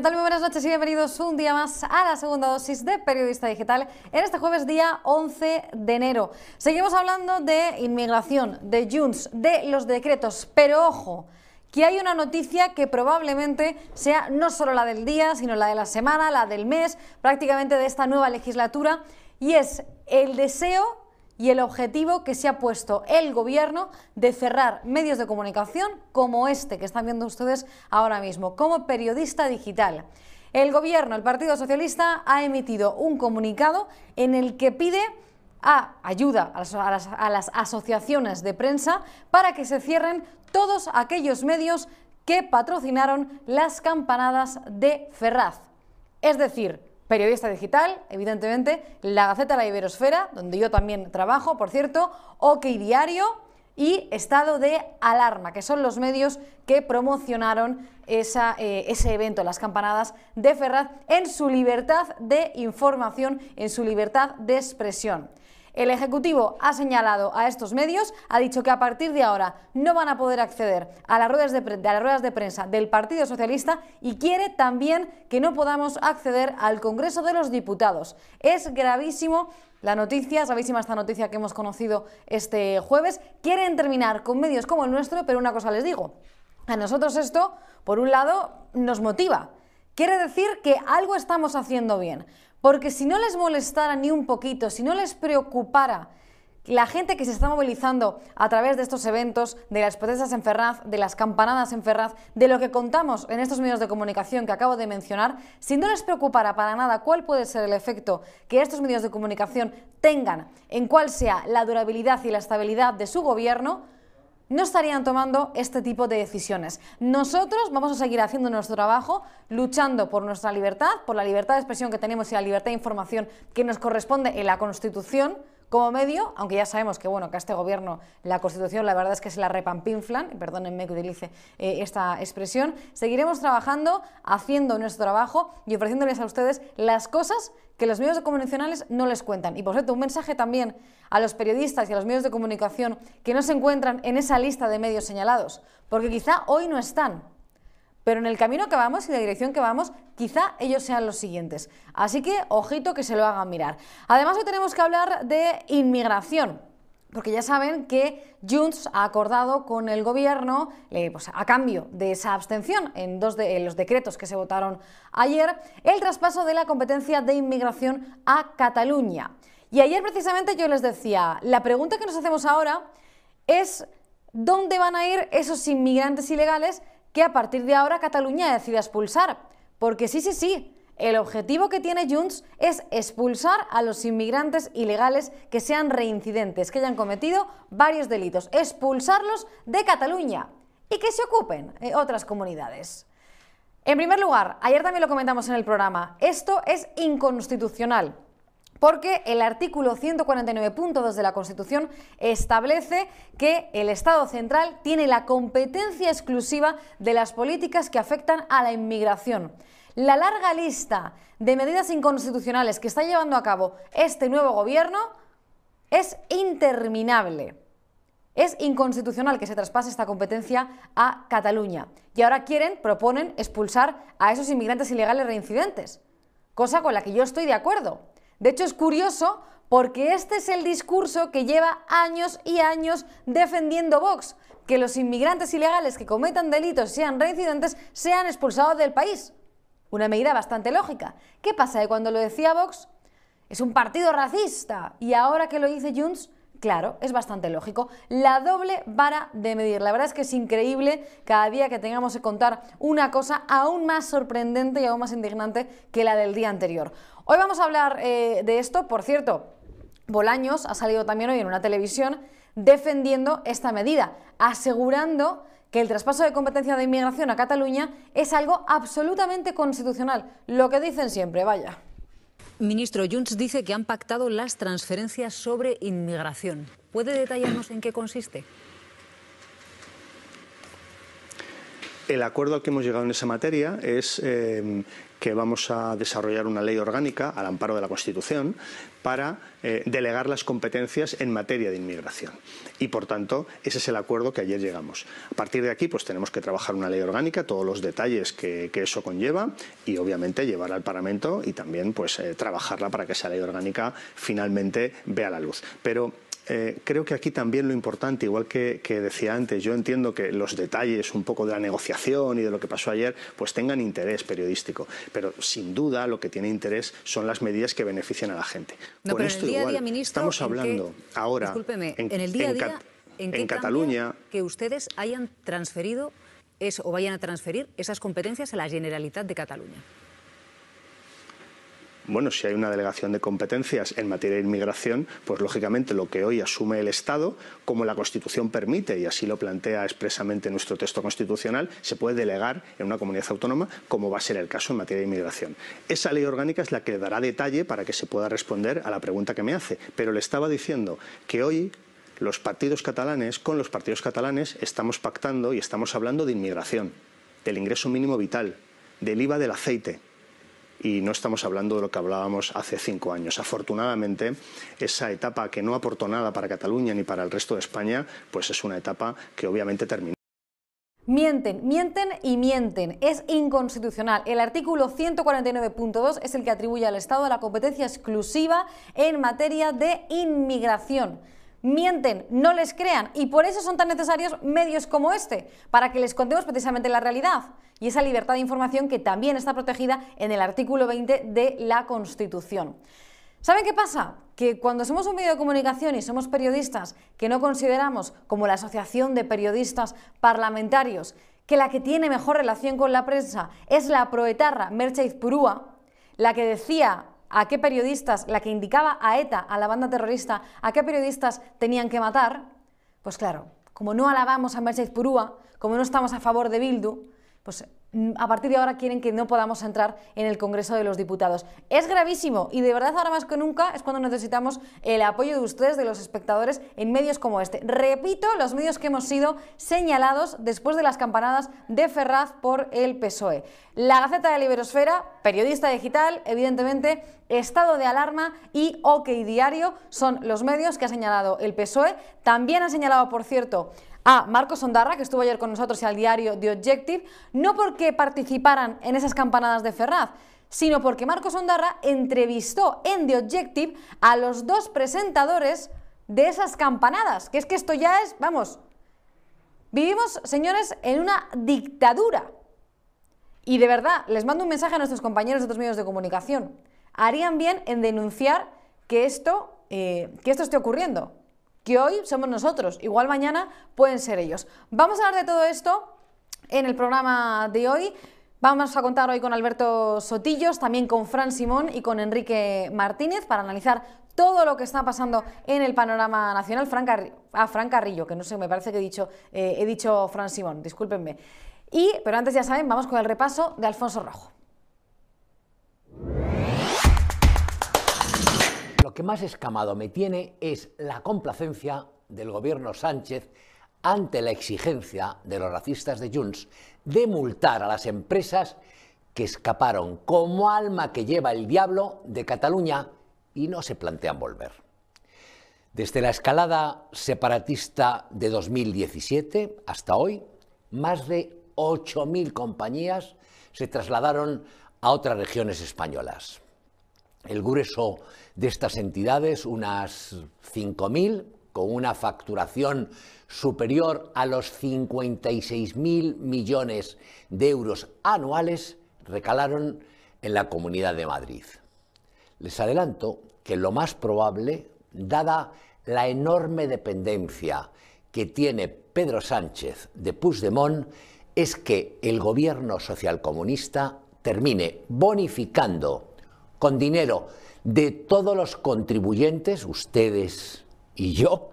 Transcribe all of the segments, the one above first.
¿Qué tal? Muy buenas noches y bienvenidos un día más a la segunda dosis de Periodista Digital en este jueves día 11 de enero. Seguimos hablando de inmigración, de Junts, de los decretos, pero ojo, que hay una noticia que probablemente sea no solo la del día, sino la de la semana, la del mes, prácticamente de esta nueva legislatura, y es el deseo y el objetivo que se ha puesto el gobierno de cerrar medios de comunicación como este que están viendo ustedes ahora mismo, como periodista digital. El gobierno, el Partido Socialista, ha emitido un comunicado en el que pide ayuda a las, asociaciones de prensa para que se cierren todos aquellos medios que patrocinaron las campanadas de Ferraz. Es decir, periodista digital, evidentemente, la Gaceta la Iberosfera, donde yo también trabajo, por cierto, OK Diario y Estado de Alarma, que son los medios que promocionaron eh, ese evento, las campanadas de Ferraz, en su libertad de información, en su libertad de expresión. El Ejecutivo ha señalado a estos medios, ha dicho que a partir de ahora no van a poder acceder a las ruedas de, a las ruedas de prensa del Partido Socialista y quiere también que no podamos acceder al Congreso de los Diputados. Es gravísimo la noticia, gravísima esta noticia que hemos conocido este jueves. Quieren terminar con medios como el nuestro, pero una cosa les digo. A nosotros esto, por un lado, nos motiva. Quiere decir que algo estamos haciendo bien. Porque si no les molestara ni un poquito, si no les preocupara la gente que se está movilizando a través de estos eventos, de las protestas en Ferraz, de las campanadas en Ferraz, de lo que contamos en estos medios de comunicación que acabo de mencionar, si no les preocupara para nada cuál puede ser el efecto que estos medios de comunicación tengan en cuál sea la durabilidad y la estabilidad de su gobierno, no estarían tomando este tipo de decisiones. Nosotros vamos a seguir haciendo nuestro trabajo, luchando por nuestra libertad, por la libertad de expresión que tenemos y la libertad de información que nos corresponde en la Constitución como medio, aunque ya sabemos que bueno que a este gobierno la Constitución la verdad es que se la repampinflan, perdónenme que utilice eh, esta expresión, seguiremos trabajando, haciendo nuestro trabajo y ofreciéndoles a ustedes las cosas que los medios convencionales no les cuentan. Y por cierto, un mensaje también a los periodistas y a los medios de comunicación que no se encuentran en esa lista de medios señalados, porque quizá hoy no están, pero en el camino que vamos y la dirección que vamos, quizá ellos sean los siguientes. Así que, ojito que se lo hagan mirar. Además, hoy tenemos que hablar de inmigración. Porque ya saben que Junts ha acordado con el gobierno, eh, pues, a cambio de esa abstención en dos de en los decretos que se votaron ayer, el traspaso de la competencia de inmigración a Cataluña. Y ayer precisamente yo les decía, la pregunta que nos hacemos ahora es ¿dónde van a ir esos inmigrantes ilegales que a partir de ahora Cataluña decida expulsar? Porque sí, sí, sí, el objetivo que tiene Junts es expulsar a los inmigrantes ilegales que sean reincidentes, que hayan cometido varios delitos, expulsarlos de Cataluña y que se ocupen eh, otras comunidades. En primer lugar, ayer también lo comentamos en el programa, esto es inconstitucional. Porque el artículo 149.2 de la Constitución establece que el Estado central tiene la competencia exclusiva de las políticas que afectan a la inmigración. La larga lista de medidas inconstitucionales que está llevando a cabo este nuevo gobierno es interminable. Es inconstitucional que se traspase esta competencia a Cataluña. Y ahora quieren, proponen expulsar a esos inmigrantes ilegales reincidentes, cosa con la que yo estoy de acuerdo. De hecho, es curioso porque este es el discurso que lleva años y años defendiendo Vox, que los inmigrantes ilegales que cometan delitos sean reincidentes sean expulsados del país. Una medida bastante lógica. ¿Qué pasa? Que cuando lo decía Vox es un partido racista y ahora que lo dice Junts, claro, es bastante lógico. La doble vara de medir. La verdad es que es increíble cada día que tengamos que contar una cosa aún más sorprendente y aún más indignante que la del día anterior. Hoy vamos a hablar eh, de esto, por cierto. Bolaños ha salido también hoy en una televisión defendiendo esta medida, asegurando que el traspaso de competencia de inmigración a Cataluña es algo absolutamente constitucional. Lo que dicen siempre, vaya. Ministro, Junts dice que han pactado las transferencias sobre inmigración. ¿Puede detallarnos en qué consiste? el acuerdo al que hemos llegado en esa materia es eh, que vamos a desarrollar una ley orgánica al amparo de la Constitución para eh, delegar las competencias en materia de inmigración. Y, por tanto, ese es el acuerdo que ayer llegamos. A partir de aquí, pues tenemos que trabajar una ley orgánica, todos los detalles que, eso conlleva y, obviamente, llevar al Parlamento y también pues, eh, trabajarla para que esa ley orgánica finalmente vea la luz. Pero eh, creo que aquí también lo importante, igual que, decía antes, yo entiendo que los detalles un poco de la negociación y de lo que pasó ayer, pues tengan interés periodístico, pero sin duda lo que tiene interés son las medidas que benefician a la gente. Con esto igual, estamos hablando ahora en, el día a día, ¿en, Cataluña que ustedes hayan transferido o vayan a transferir esas competencias a la Generalitat de Cataluña. Bueno, si hay una delegación de competencias en materia de inmigración, pues lógicamente lo que hoy asume el Estado, como la Constitución permite, y así lo plantea expresamente nuestro texto constitucional, se puede delegar en una comunidad autónoma, como va a ser el caso en materia de inmigración. Esa ley orgánica es la que dará detalle para que se pueda responder a la pregunta que me hace. Pero le estaba diciendo que hoy los partidos catalanes, con los partidos catalanes, estamos pactando y estamos hablando de inmigración, del ingreso mínimo vital, del IVA del aceite, y no estamos hablando de lo que hablábamos hace cinco años. Afortunadamente, esa etapa que no aportó nada para Cataluña ni para el resto de España, pues es una etapa que obviamente terminó. Mienten, mienten y mienten. Es inconstitucional. El artículo 149.2 es el que atribuye al Estado la competencia exclusiva en materia de inmigración mienten, no les crean y por eso son tan necesarios medios como este, para que les contemos precisamente la realidad y esa libertad de información que también está protegida en el artículo 20 de la Constitución. ¿Saben qué pasa? Que cuando somos un medio de comunicación y somos periodistas que no consideramos como la Asociación de Periodistas Parlamentarios que la que tiene mejor relación con la prensa es la proetarra Merchaiz Purúa, la que decía a qué periodistas, la que indicaba a ETA, a la banda terrorista, a qué periodistas tenían que matar, pues claro, como no alabamos a Mercedes Purúa, como no estamos a favor de Bildu, pues a partir de ahora quieren que no podamos entrar en el Congreso de los Diputados. Es gravísimo y de verdad ahora más que nunca es cuando necesitamos el apoyo de ustedes, de los espectadores, en medios como este. Repito, los medios que hemos sido señalados después de las campanadas de Ferraz por el PSOE. La Gaceta de la Iberosfera, periodista digital, evidentemente, Estado de Alarma y OK Diario son los medios que ha señalado el PSOE. También ha señalado, por cierto, a Marcos Ondarra, que estuvo ayer con nosotros y al diario The Objective, no porque participaran en esas campanadas de Ferraz, sino porque Marcos Ondarra entrevistó en The Objective a los dos presentadores de esas campanadas, que es que esto ya es, vamos, vivimos, señores, en una dictadura. Y de verdad, les mando un mensaje a nuestros compañeros de otros medios de comunicación. Harían bien en denunciar que esto, eh, que esto esté ocurriendo que hoy somos nosotros, igual mañana pueden ser ellos. Vamos a hablar de todo esto en el programa de hoy. Vamos a contar hoy con Alberto Sotillos, también con Fran Simón y con Enrique Martínez para analizar todo lo que está pasando en el panorama nacional. Fran, ah, Fran Carrillo, que no sé, me parece que he dicho, eh, he dicho Fran Simón, discúlpenme. Y, pero antes ya saben, vamos con el repaso de Alfonso Rojo. Lo que más escamado me tiene es la complacencia del gobierno Sánchez ante la exigencia de los racistas de Junts de multar a las empresas que escaparon como alma que lleva el diablo de Cataluña y no se plantean volver. Desde la escalada separatista de 2017 hasta hoy, más de 8.000 compañías se trasladaron a otras regiones españolas. El grueso de estas entidades, unas 5.000, con una facturación superior a los 56.000 millones de euros anuales, recalaron en la Comunidad de Madrid. Les adelanto que lo más probable, dada la enorme dependencia que tiene Pedro Sánchez de Puigdemont, es que el gobierno socialcomunista termine bonificando con dinero de todos los contribuyentes, ustedes y yo,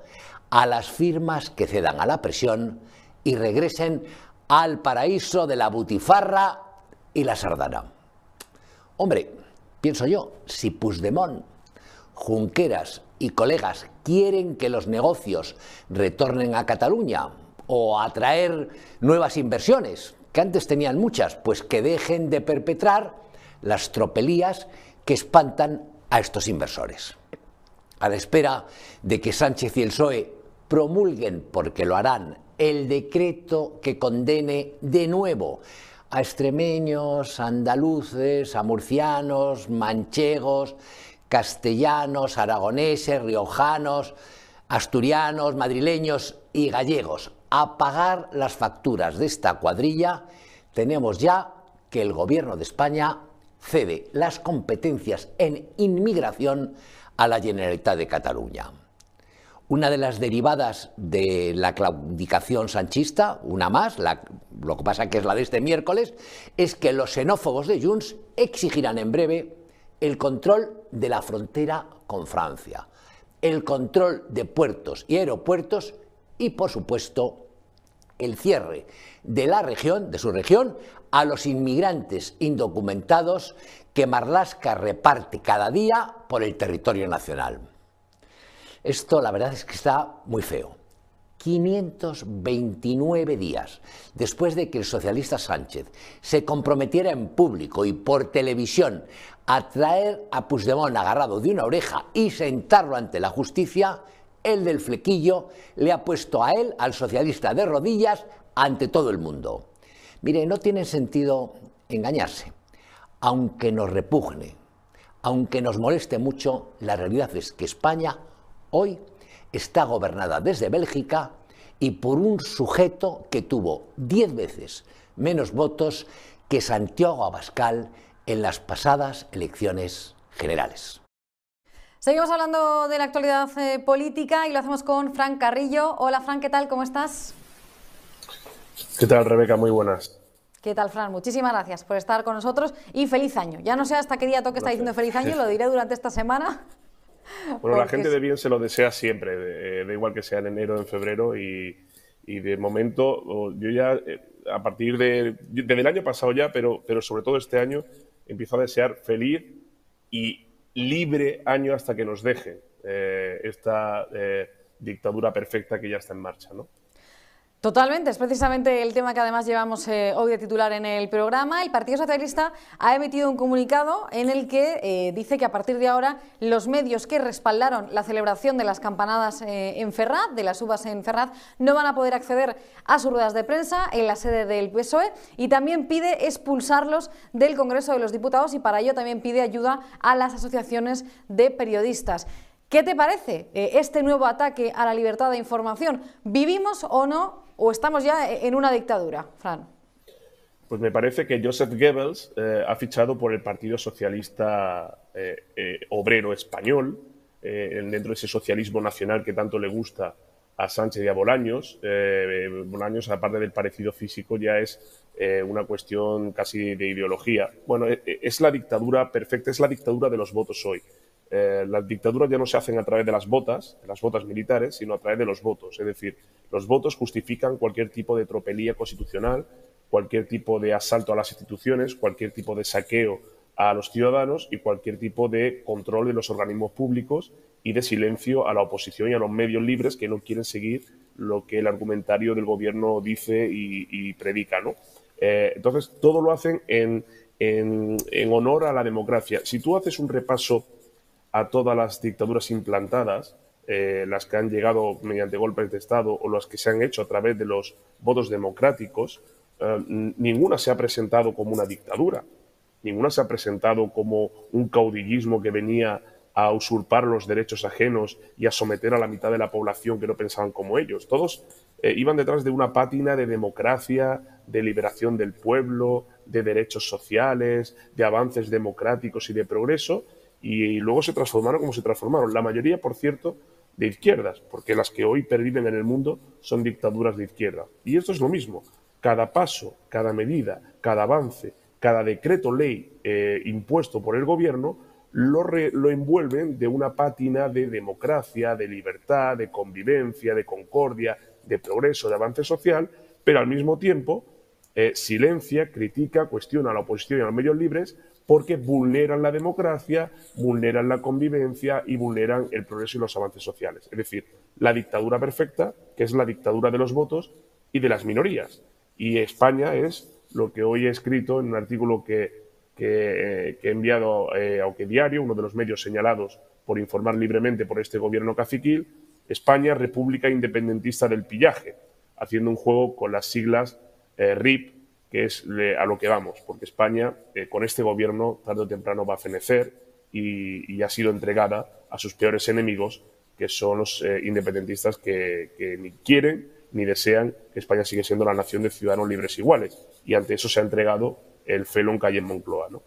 a las firmas que cedan a la presión y regresen al paraíso de la butifarra y la sardana. Hombre, pienso yo, si Puigdemont, Junqueras y colegas quieren que los negocios retornen a Cataluña o atraer nuevas inversiones, que antes tenían muchas, pues que dejen de perpetrar las tropelías que espantan a estos inversores. A la espera de que Sánchez y el PSOE promulguen, porque lo harán, el decreto que condene de nuevo a extremeños, andaluces, a murcianos, manchegos, castellanos, aragoneses, riojanos, asturianos, madrileños y gallegos a pagar las facturas de esta cuadrilla, tenemos ya que el Gobierno de España cede las competencias en inmigración a la Generalitat de Cataluña. Una de las derivadas de la claudicación sanchista, una más, lo que pasa que es la de este miércoles, es que los xenófobos de Junts exigirán en breve el control de la frontera con Francia, el control de puertos y aeropuertos y, por supuesto, el cierre de la región, de su región, a los inmigrantes indocumentados que Marlaska reparte cada día por el territorio nacional. Esto la verdad es que está muy feo. 529 días después de que el socialista Sánchez se comprometiera en público y por televisión a traer a Puigdemont agarrado de una oreja y sentarlo ante la justicia, el del flequillo le ha puesto a él, al socialista de rodillas, ante todo el mundo. Mire, no tiene sentido engañarse. Aunque nos repugne, aunque nos moleste mucho, la realidad es que España hoy está gobernada desde Bélgica y por un sujeto que tuvo diez veces menos votos que Santiago Abascal en las pasadas elecciones generales. Seguimos hablando de la actualidad eh, política y lo hacemos con Fran Carrillo. Hola Fran, ¿qué tal? ¿Cómo estás? ¿Qué tal, Rebeca? Muy buenas. ¿Qué tal, Fran? Muchísimas gracias por estar con nosotros y feliz año. Ya no sé hasta qué día toque está diciendo feliz año, lo diré durante esta semana. Bueno, la gente de bien se lo desea siempre, da igual que sea en enero o en febrero y, de momento yo ya eh, a partir de desde el año pasado ya, pero, pero sobre todo este año empiezo a desear feliz y libre año hasta que nos deje eh, esta eh, dictadura perfecta que ya está en marcha, ¿no? Totalmente, es precisamente el tema que además llevamos eh, hoy de titular en el programa. El Partido Socialista ha emitido un comunicado en el que eh, dice que a partir de ahora los medios que respaldaron la celebración de las campanadas eh, en Ferraz, de las uvas en Ferraz, no van a poder acceder a sus ruedas de prensa en la sede del PSOE y también pide expulsarlos del Congreso de los Diputados y para ello también pide ayuda a las asociaciones de periodistas. ¿Qué te parece este nuevo ataque a la libertad de información? ¿Vivimos o no o estamos ya en una dictadura, Fran? Pues me parece que Joseph Goebbels eh, ha fichado por el Partido Socialista eh, eh, Obrero Español, dentro de ese socialismo nacional que tanto le gusta a Sánchez y a Bolaños. Bolaños, aparte del parecido físico, ya es una cuestión casi de ideología. Bueno, es la dictadura perfecta, es la dictadura de los votos hoy. Eh, las dictaduras ya no se hacen a través de las botas, de las botas militares, sino a través de los votos. Es decir, los votos justifican cualquier tipo de tropelía constitucional, cualquier tipo de asalto a las instituciones, cualquier tipo de saqueo a los ciudadanos y cualquier tipo de control de los organismos públicos y de silencio a la oposición y a los medios libres que no quieren seguir lo que el argumentario del gobierno dice y, predica. ¿no? Eh, entonces, todo lo hacen en, en honor a la democracia. Si tú haces un repaso a todas las dictaduras implantadas, eh, las que han llegado mediante golpes de Estado o las que se han hecho a través de los votos democráticos, eh, ninguna se ha presentado como una dictadura, ninguna se ha presentado como un caudillismo que venía a usurpar los derechos ajenos y a someter a la mitad de la población que no pensaban como ellos. Todos eh, iban detrás de una pátina de democracia, de liberación del pueblo, de derechos sociales, de avances democráticos y de progreso, y luego se transformaron como se transformaron. La mayoría, por cierto, de izquierdas, porque las que hoy perviven en el mundo son dictaduras de izquierda. Y esto es lo mismo. Cada paso, cada medida, cada avance, cada decreto ley eh, impuesto por el gobierno lo, lo, envuelven de una pátina de democracia, de libertad, de convivencia, de concordia, de progreso, de avance social, pero al mismo tiempo eh, silencia, critica, cuestiona a la oposición y a los medios libres porque vulneran la democracia, vulneran la convivencia y vulneran el progreso y los avances sociales. Es decir, la dictadura perfecta, que es la dictadura de los votos y de las minorías. Y España es lo que hoy he escrito en un artículo que, que, he enviado eh, a Diario, uno de los medios señalados por informar libremente por este gobierno caciquil, España, República Independentista del Pillaje, haciendo un juego con las siglas eh, RIP, que es a lo que vamos, porque España eh, con este gobierno tarde o temprano va a fenecer y, ha sido entregada a sus peores enemigos, que son los eh, independentistas que, ni quieren ni desean que España siga siendo la nación de ciudadanos libres iguales. Y ante eso se ha entregado el felón calle Moncloa. ¿no?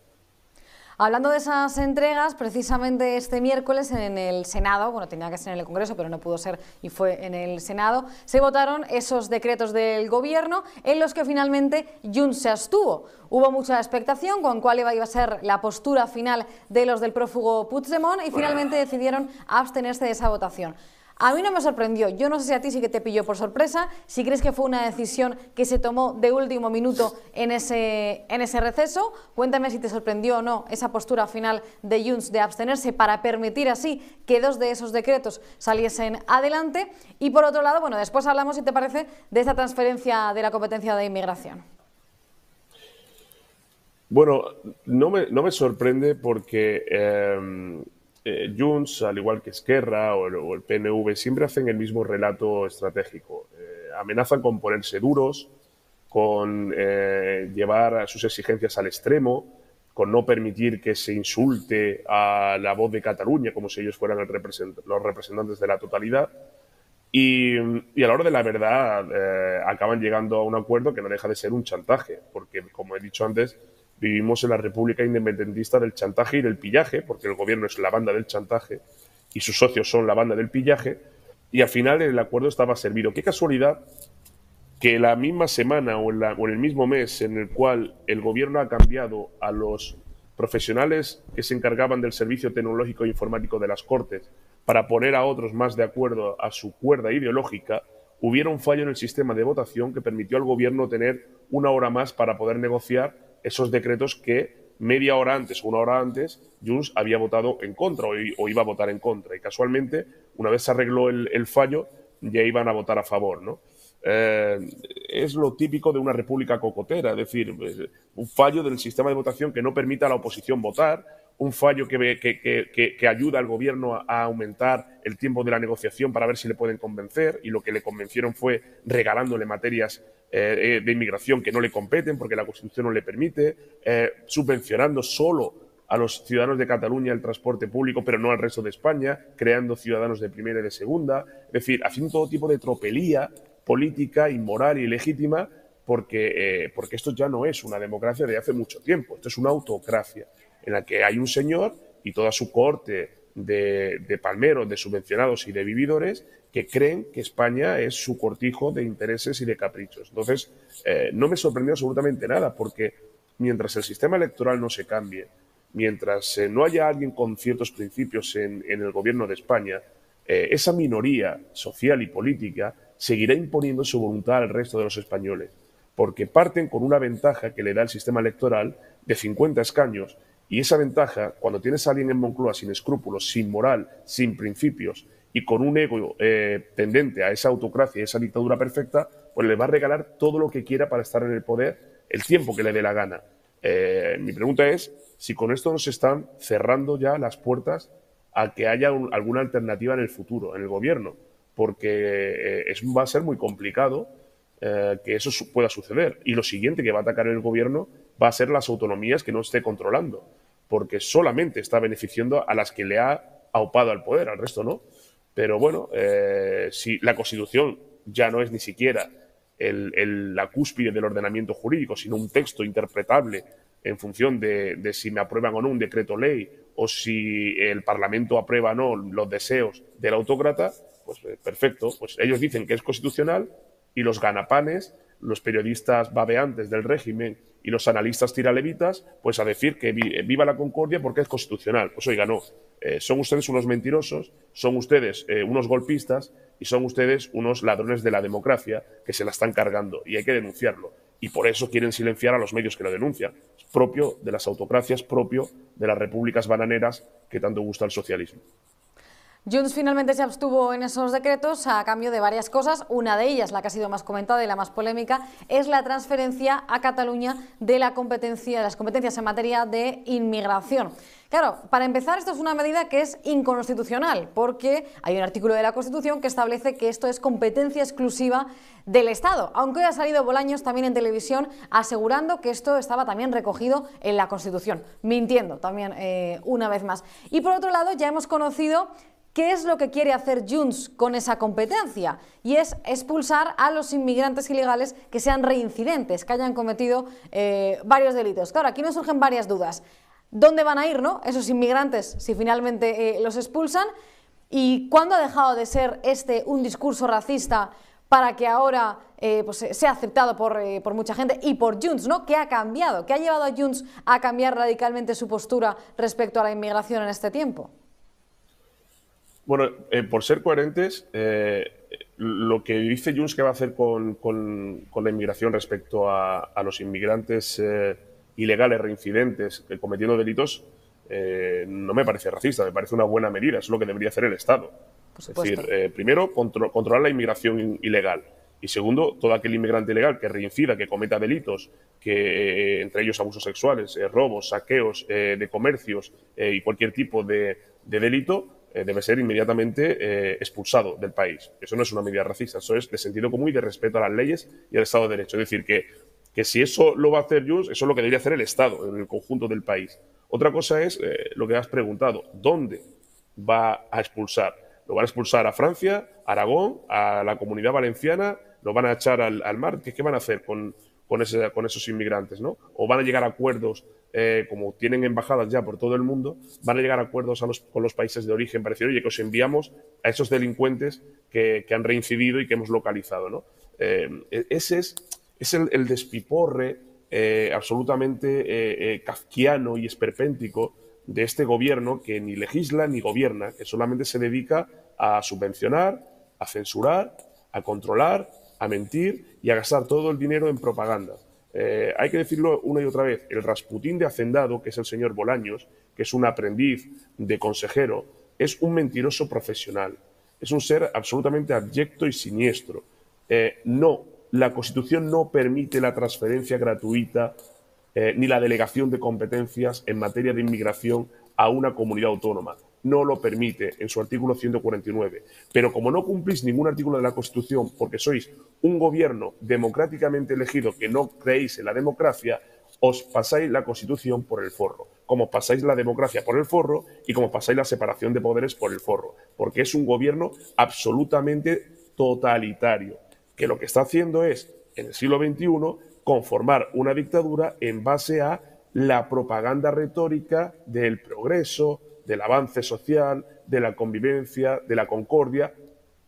Hablando de esas entregas, precisamente este miércoles en el Senado, bueno, tenía que ser en el Congreso, pero no pudo ser y fue en el Senado, se votaron esos decretos del Gobierno en los que finalmente Junts se abstuvo. Hubo mucha expectación con cuál iba a ser la postura final de los del prófugo Puigdemont y finalmente decidieron abstenerse de esa votación. A mí no me sorprendió. Yo no sé si a ti sí que te pilló por sorpresa, si crees que fue una decisión que se tomó de último minuto en ese, en ese receso. Cuéntame si te sorprendió o no esa postura final de Junts de abstenerse para permitir así que dos de esos decretos saliesen adelante. Y por otro lado, bueno, después hablamos, si te parece, de esta transferencia de la competencia de inmigración. Bueno, no me, no me sorprende porque eh, eh, Junts, al igual que Esquerra o el, PNV, siempre hacen el mismo relato estratégico. Eh, amenazan con ponerse duros, con eh, llevar sus exigencias al extremo, con no permitir que se insulte a la voz de Cataluña como si ellos fueran los representantes de la totalidad. Y, y, a la hora de la verdad acaban llegando a un acuerdo que no deja de ser un chantaje, porque como he dicho antes, Vivimos en la República Independentista del chantaje y del pillaje, porque el gobierno es la banda del chantaje y sus socios son la banda del pillaje, y al final el acuerdo estaba servido. Qué casualidad que la misma semana o en, el mismo mes en el cual el gobierno ha cambiado a los profesionales que se encargaban del servicio tecnológico e informático de las Cortes para poner a otros más de acuerdo a su cuerda ideológica, hubiera un fallo en el sistema de votación que permitió al gobierno tener una hora más para poder negociar esos decretos que media hora antes o una hora antes Junts había votado en contra o, iba a votar en contra. Y casualmente, una vez se arregló el, fallo, ya iban a votar a favor, ¿no? Eh, es lo típico de una república cocotera, es decir, pues, un fallo del sistema de votación que no permita a la oposición votar, un fallo que, que, que, ayuda al gobierno a aumentar el tiempo de la negociación para ver si le pueden convencer, y lo que le convencieron fue regalándole materias eh, eh, de inmigración que no le competen porque la Constitución no le permite, eh, subvencionando solo a los ciudadanos de Cataluña el transporte público, pero no al resto de España, creando ciudadanos de primera y de segunda, es decir, haciendo todo tipo de tropelía política, inmoral y legítima, porque, porque esto ya no es una democracia de hace mucho tiempo, esto es una autocracia en la que hay un señor y toda su corte de, palmeros, de subvencionados y de vividores que creen que España es su cortijo de intereses y de caprichos. Entonces, eh, no me sorprendió absolutamente nada, porque mientras el sistema electoral no se cambie, mientras eh, no haya alguien con ciertos principios en, el gobierno de España, eh, esa minoría social y política seguirá imponiendo su voluntad al resto de los españoles, porque parten con una ventaja que le da el sistema electoral de 50 escaños, y esa ventaja, cuando tienes a alguien en Moncloa sin escrúpulos, sin moral, sin principios, y con un ego eh, tendente a esa autocracia y esa dictadura perfecta, pues le va a regalar todo lo que quiera para estar en el poder el tiempo que le dé la gana. Eh, mi pregunta es si con esto nos están cerrando ya las puertas a que haya alguna alternativa en el futuro, en el gobierno, porque eh, va a ser muy complicado que eso pueda suceder. Y lo siguiente que va a atacar el gobierno va a ser las autonomías que no esté controlando, porque solamente está beneficiando a las que le ha aupado al poder, al resto no. Pero bueno, eh, si la Constitución ya no es ni siquiera la cúspide del ordenamiento jurídico, sino un texto interpretable en función de, si me aprueban o no un decreto ley o si el Parlamento aprueba o no los deseos del autócrata, pues eh, perfecto. Pues ellos dicen que es constitucional y los ganapanes, los periodistas babeantes del régimen y los analistas tiralevitas, pues a decir que viva la concordia porque es constitucional. Pues oiga, no. Eh, son ustedes unos mentirosos, son ustedes eh, unos golpistas y son ustedes unos ladrones de la democracia que se la están cargando y hay que denunciarlo. Y por eso quieren silenciar a los medios que lo denuncian. Es propio de las autocracias, propio de las repúblicas bananeras que tanto gusta el socialismo. Junts finalmente se abstuvo en esos decretos a cambio de varias cosas. Una de ellas, la que ha sido más comentada y la más polémica, es la transferencia a Cataluña de la competencia, las competencias en materia de inmigración. Claro, para empezar, esto es una medida que es inconstitucional, porque hay un artículo de la Constitución que establece que esto es competencia exclusiva del Estado, aunque hoy ha salido Bolaños también en televisión asegurando que esto estaba también recogido en la Constitución, mintiendo también eh, una vez más. Y por otro lado, ya hemos conocido ¿Qué es lo que quiere hacer Junts con esa competencia? Y es expulsar a los inmigrantes ilegales que sean reincidentes, que hayan cometido eh, varios delitos. Claro, aquí nos surgen varias dudas. ¿Dónde van a ir ¿no? esos inmigrantes si finalmente eh, los expulsan? ¿Y cuándo ha dejado de ser este un discurso racista para que ahora eh, pues, sea aceptado por, por, mucha gente y por Junts, ¿no? ¿Qué ha cambiado? ¿Qué ha llevado a Junts a cambiar radicalmente su postura respecto a la inmigración en este tiempo? Bueno, eh, por ser coherentes, eh, lo que dice Junts que va a hacer con, la inmigración respecto a, los inmigrantes eh, ilegales, reincidentes, cometiendo delitos, no me parece racista, me parece una buena medida, es lo que debería hacer el Estado. Es decir, primero, controlar la inmigración ilegal. Y segundo, todo aquel inmigrante ilegal que reincida, que cometa delitos, que entre ellos abusos sexuales, robos, saqueos de comercios y cualquier tipo de delito, eh, debe ser inmediatamente eh, expulsado del país. Eso no es una medida racista, eso es de sentido común y de respeto a las leyes y al Estado de Derecho. Es decir, que, que si eso lo va a hacer Junts, eso es lo que debería hacer el Estado en el conjunto del país. Otra cosa es eh, lo que has preguntado, ¿dónde va a expulsar? ¿Lo van a expulsar a Francia, a Aragón, a la comunidad valenciana? ¿Lo van a echar al, mar? ¿Qué, van a hacer con, con, esos inmigrantes? ¿no? ¿O van a llegar a acuerdos eh, como tienen embajadas ya por todo el mundo, van a llegar a acuerdos con los países de origen para decir, oye, que os enviamos a esos delincuentes que, han reincidido y que hemos localizado. ¿no? Eh, ese es, es el, despiporre eh, absolutamente kafkiano y esperpéntico de este gobierno que ni legisla ni gobierna, que solamente se dedica a subvencionar, a censurar, a controlar, a mentir y a gastar todo el dinero en propaganda. Eh, hay que decirlo una y otra vez, el Rasputín de Hacendado, que es el señor Bolaños, que es un aprendiz de consejero, es un mentiroso profesional, es un ser absolutamente abyecto y siniestro. Eh, no, la Constitución no permite la transferencia gratuita eh, ni la delegación de competencias en materia de inmigración a una comunidad autónoma no lo permite en su artículo 149. Pero como no cumplís ningún artículo de la Constitución porque sois un gobierno democráticamente elegido que no creéis en la democracia, os pasáis la Constitución por el forro, como pasáis la democracia por el forro y como pasáis la separación de poderes por el forro, porque es un gobierno absolutamente totalitario, que lo que está haciendo es, en el siglo XXI, conformar una dictadura en base a la propaganda retórica del progreso, del avance social, de la convivencia, de la concordia,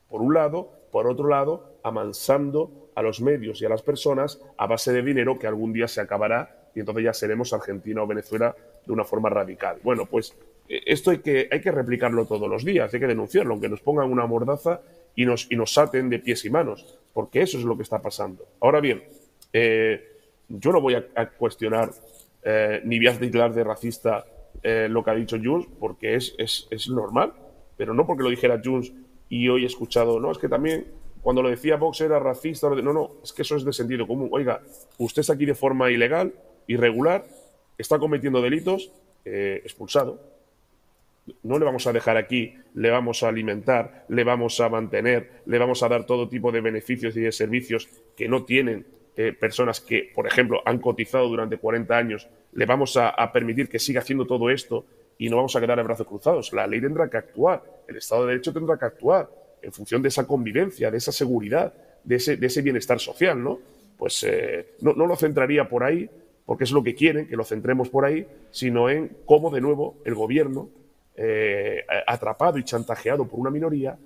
por un lado, por otro lado, amansando a los medios y a las personas a base de dinero que algún día se acabará y entonces ya seremos Argentina o Venezuela de una forma radical. Bueno, pues eh, esto hay que, hay que replicarlo todos los días, hay que denunciarlo, aunque nos pongan una mordaza y nos, y nos aten de pies y manos, porque eso es lo que está pasando. Ahora bien, eh, yo no voy a, cuestionar eh, ni voy a titular de racista eh, lo que ha dicho Junts porque es, es, es, normal, pero no porque lo dijera Junts y hoy he escuchado, no, es que también cuando lo decía Vox era racista, no, no, es que eso es de sentido común. Oiga, usted está aquí de forma ilegal, irregular, está cometiendo delitos, eh, expulsado. No le vamos a dejar aquí, le vamos a alimentar, le vamos a mantener, le vamos a dar todo tipo de beneficios y de servicios que no tienen eh, personas que, por ejemplo, han cotizado durante 40 años, le vamos a, permitir que siga haciendo todo esto y no vamos a quedar de brazos cruzados. La ley tendrá que actuar, el Estado de Derecho tendrá que actuar en función de esa convivencia, de esa seguridad, de ese, de ese bienestar social, ¿no? Pues eh, no, lo centraría por ahí, porque es lo que quieren, que lo centremos por ahí, sino en cómo de nuevo el gobierno, eh, atrapado y chantajeado por una minoría,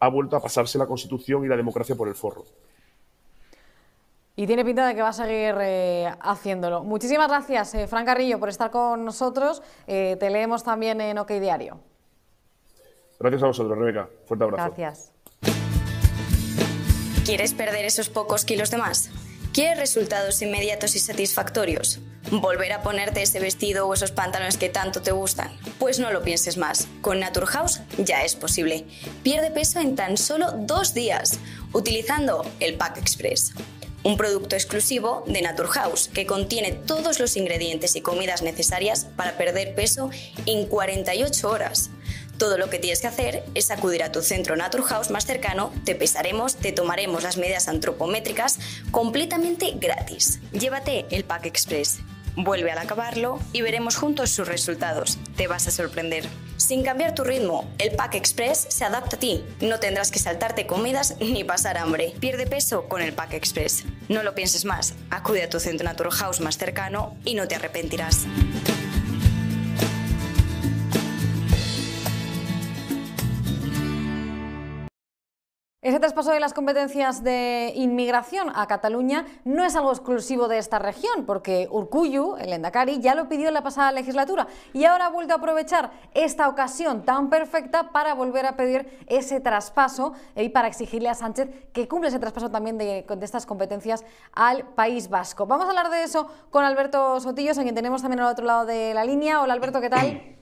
ha vuelto a pasarse la Constitución y la democracia por el forro. Y tiene pinta de que va a seguir eh, haciéndolo. Muchísimas gracias, eh, Fran Carrillo, por estar con nosotros. Eh, te leemos también en OK Diario. Gracias a vosotros, Rebeca. Fuerte abrazo. Gracias. ¿Quieres perder esos pocos kilos de más? ¿Quieres resultados inmediatos y satisfactorios? ¿Volver a ponerte ese vestido o esos pantalones que tanto te gustan? Pues no lo pienses más. Con Naturhaus ya es posible. Pierde peso en tan solo dos días, utilizando el Pack Express. Un producto exclusivo de Naturhaus que contiene todos los ingredientes y comidas necesarias para perder peso en 48 horas. Todo lo que tienes que hacer es acudir a tu centro Naturhaus más cercano, te pesaremos, te tomaremos las medidas antropométricas completamente gratis. Llévate el Pack Express. Vuelve al acabarlo y veremos juntos sus resultados. Te vas a sorprender. Sin cambiar tu ritmo, el Pack Express se adapta a ti. No tendrás que saltarte comidas ni pasar hambre. Pierde peso con el Pack Express. No lo pienses más. Acude a tu centro Naturhaus más cercano y no te arrepentirás. Ese traspaso de las competencias de inmigración a Cataluña no es algo exclusivo de esta región, porque Urcuyu, el Endacari, ya lo pidió en la pasada legislatura y ahora ha vuelto a aprovechar esta ocasión tan perfecta para volver a pedir ese traspaso y para exigirle a Sánchez que cumpla ese traspaso también de, de estas competencias al País Vasco. Vamos a hablar de eso con Alberto Sotillos, a quien tenemos también al otro lado de la línea. Hola Alberto, ¿qué tal?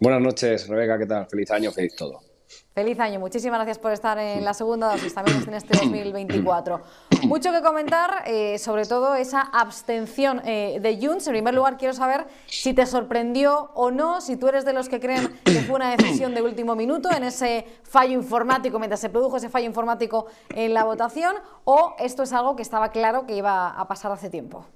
Buenas noches, Rebeca, ¿qué tal? Feliz año, feliz todo. Feliz año, muchísimas gracias por estar en la segunda dosis también en este 2024. Mucho que comentar, eh, sobre todo esa abstención eh, de Junts. En primer lugar, quiero saber si te sorprendió o no, si tú eres de los que creen que fue una decisión de último minuto en ese fallo informático, mientras se produjo ese fallo informático en la votación, o esto es algo que estaba claro que iba a pasar hace tiempo.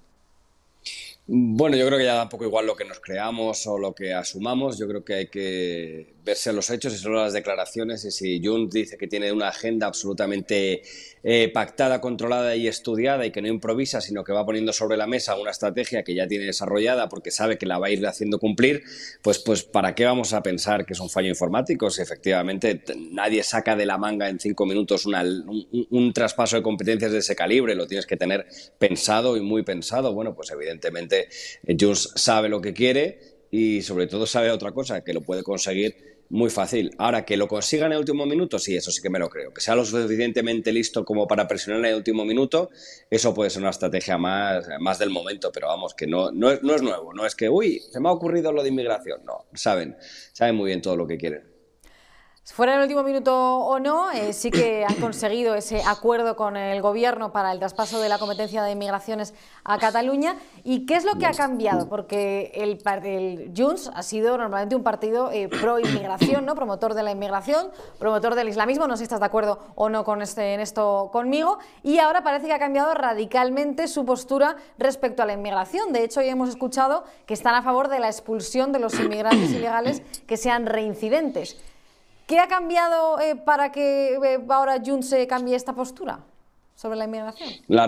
Bueno, yo creo que ya da un poco igual lo que nos creamos o lo que asumamos. Yo creo que hay que verse los hechos y solo las declaraciones. Y si Jun dice que tiene una agenda absolutamente eh, pactada, controlada y estudiada y que no improvisa, sino que va poniendo sobre la mesa una estrategia que ya tiene desarrollada porque sabe que la va a ir haciendo cumplir, pues, pues ¿para qué vamos a pensar que es un fallo informático? Si efectivamente nadie saca de la manga en cinco minutos un, un traspaso de competencias de ese calibre, lo tienes que tener pensado y muy pensado. Bueno, pues evidentemente eh, Junts sabe lo que quiere y sobre todo sabe otra cosa, que lo puede conseguir muy fácil. Ahora, que lo consiga en el último minuto, sí, eso sí que me lo creo. Que sea lo suficientemente listo como para presionar en el último minuto, eso puede ser una estrategia más, más del momento, pero vamos, que no, no, es, no es nuevo. No es que, uy, se me ha ocurrido lo de inmigración. No, saben, saben muy bien todo lo que quieren fuera en el último minuto o no, eh, sí que han conseguido ese acuerdo con el gobierno para el traspaso de la competencia de inmigraciones a Cataluña. ¿Y qué es lo que ha cambiado? Porque el, el Junts ha sido normalmente un partido eh, pro inmigración, ¿no? promotor de la inmigración, promotor del islamismo. No sé si estás de acuerdo o no con este, en esto conmigo. Y ahora parece que ha cambiado radicalmente su postura respecto a la inmigración. De hecho, hoy hemos escuchado que están a favor de la expulsión de los inmigrantes ilegales que sean reincidentes. ¿Qué ha cambiado eh, para que eh, ahora Junts se cambie esta postura? Sobre la inmigración? La,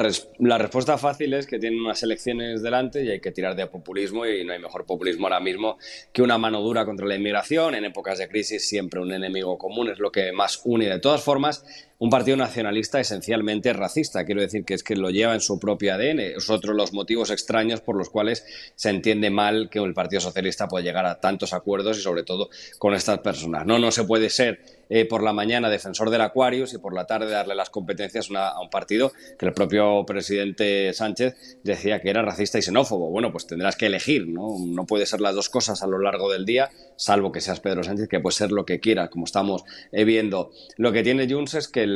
respuesta fácil es que tienen unas elecciones delante y hay que tirar de populismo y no hay mejor populismo ahora mismo que una mano dura contra la inmigración. En épocas de crisis siempre un enemigo común es lo que más une. De todas formas, un partido nacionalista esencialmente racista. Quiero decir que es que lo lleva en su propio ADN. Es otro de los motivos extraños por los cuales se entiende mal que el Partido Socialista pueda llegar a tantos acuerdos y sobre todo con estas personas. No, no se puede ser eh, por la mañana defensor del Aquarius y por la tarde darle las competencias a un partido que el propio presidente Sánchez decía que era racista y xenófobo. Bueno, pues tendrás que elegir, ¿no? No puede ser las dos cosas a lo largo del día, salvo que seas Pedro Sánchez, que puede ser lo que quiera, como estamos eh, viendo. Lo que tiene Junts es que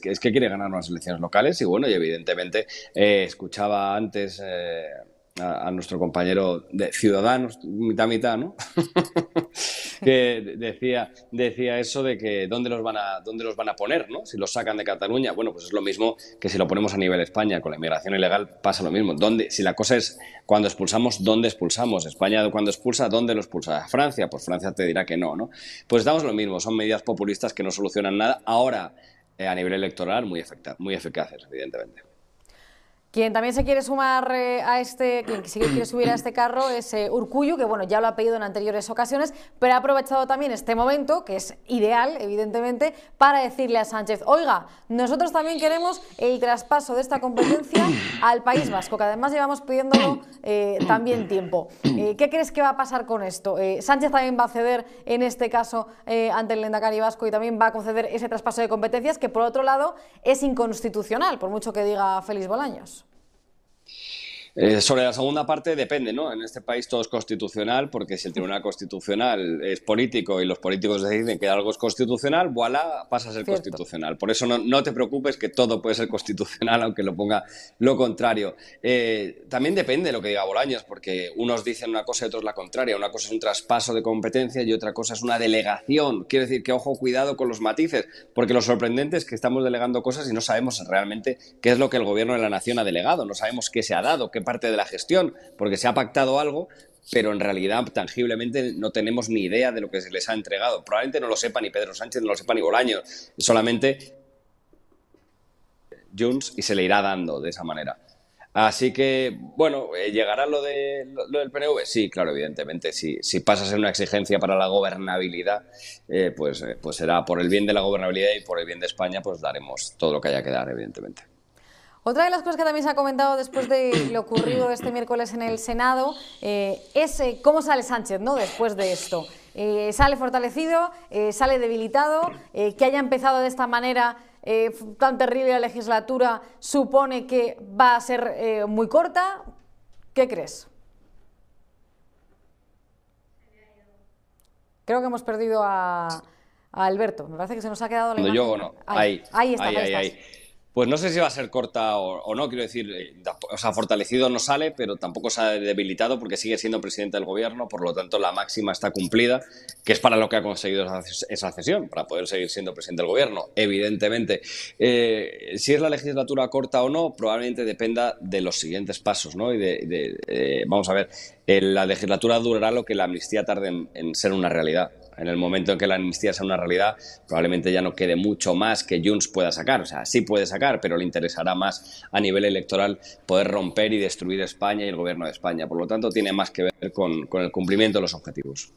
que, es que quiere ganar unas elecciones locales y bueno, y evidentemente eh, escuchaba antes a, nuestro compañero de Ciudadanos, mitad mitad, ¿no? que decía, decía eso de que dónde los van a dónde los van a poner, ¿no? Si los sacan de Cataluña, bueno, pues es lo mismo que si lo ponemos a nivel España con la inmigración ilegal pasa lo mismo. ¿Dónde, si la cosa es cuando expulsamos, ¿dónde expulsamos? España cuando expulsa, ¿dónde lo expulsa? Francia, pues Francia te dirá que no, ¿no? Pues damos lo mismo, son medidas populistas que no solucionan nada. Ahora eh, a nivel electoral muy, muy eficaces, evidentemente. Quien también se quiere sumar eh, a este, quien se quiere subir a este carro es eh, que bueno, ya lo ha pedido en anteriores ocasiones, pero ha aprovechado también este momento, que es ideal, evidentemente, para decirle a Sánchez, oiga, nosotros también queremos el traspaso de esta competencia al País Vasco, que además llevamos pidiéndolo eh, también tiempo. ¿Qué crees que va a pasar con esto? Sánchez también va a ceder en este caso ante el Lendakari Vasco y también va a conceder ese traspaso de competencias que por otro lado es inconstitucional, por mucho que diga Félix Bolaños. Eh, sobre la segunda parte depende, ¿no? En este país todo es constitucional, porque si el Tribunal Constitucional es político y los políticos deciden que algo es constitucional, voilà, pasa a ser constitucional. Por eso no, te preocupes que todo puede ser constitucional, aunque lo ponga lo contrario. Eh, también depende de lo que diga Bolaños, porque unos dicen una cosa y otros la contraria. Una cosa es un traspaso de competencia y otra cosa es una delegación. Quiero decir que, ojo, cuidado con los matices, porque lo sorprendente es que estamos delegando cosas y no sabemos realmente qué es lo que el Gobierno de la Nación ha delegado, no sabemos qué se ha dado, qué parte de la gestión, porque se ha pactado algo, pero en realidad tangiblemente no tenemos ni idea de lo que se les ha entregado. Probablemente no lo sepa ni Pedro Sánchez, no lo sepa ni Bolaño, solamente Junts y se le irá dando de esa manera. Así que, bueno, eh, ¿llegará lo, de, lo, del PNV? Sí, claro, evidentemente. Si, si pasa a ser una exigencia para la gobernabilidad, eh, pues, eh, pues será por el bien de la gobernabilidad y por el bien de España, pues daremos todo lo que haya que dar, evidentemente. Otra de las cosas que también se ha comentado después de lo ocurrido este miércoles en el Senado eh, es eh, cómo sale Sánchez ¿no? después de esto. Eh, ¿Sale fortalecido? ¿Sale debilitado? que haya empezado de esta manera tan terrible la legislatura supone que va a ser muy corta. ¿Qué crees? Creo que hemos perdido a, Alberto. Me parece que se nos ha quedado la Yo o no. Ahí, ahí, está, ahí, pues no sé si va a ser corta o, no, quiero decir, eh, o sea, fortalecido no sale, pero tampoco se ha debilitado porque sigue siendo presidente del gobierno, por lo tanto la máxima está cumplida, que es para lo que ha conseguido esa cesión, para poder seguir siendo presidente del gobierno, evidentemente. Eh, si es la legislatura corta o no, probablemente dependa de los siguientes pasos, ¿no? Y de, eh, vamos a ver, la legislatura durará lo que la amnistía tarde en ser una realidad en el momento en que la amnistía sea una realidad, probablemente ya no quede mucho más que Junts pueda sacar. O sea, sí puede sacar, pero le interesará más a nivel electoral poder romper y destruir España y el gobierno de España. Por lo tanto, tiene más que ver con, con el cumplimiento de los objetivos.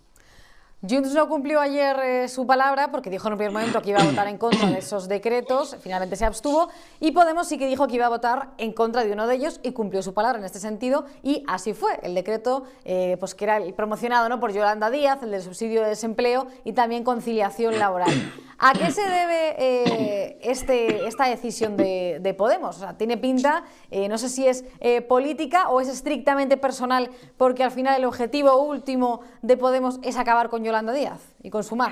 Junts no cumplió ayer eh, su palabra porque dijo en un primer momento que iba a votar en contra de esos decretos, finalmente se abstuvo, y Podemos sí que dijo que iba a votar en contra de uno de ellos y cumplió su palabra en este sentido, y así fue. El decreto, eh, pues que era el promocionado ¿no? por Yolanda Díaz, el del subsidio de desempleo y también conciliación laboral. ¿A qué se debe eh, este, esta decisión de, Podemos? O sea, tiene pinta, no sé si es política o es estrictamente personal, porque al final el objetivo último de Podemos es acabar con Yolanda Yolanda Díaz y consumar.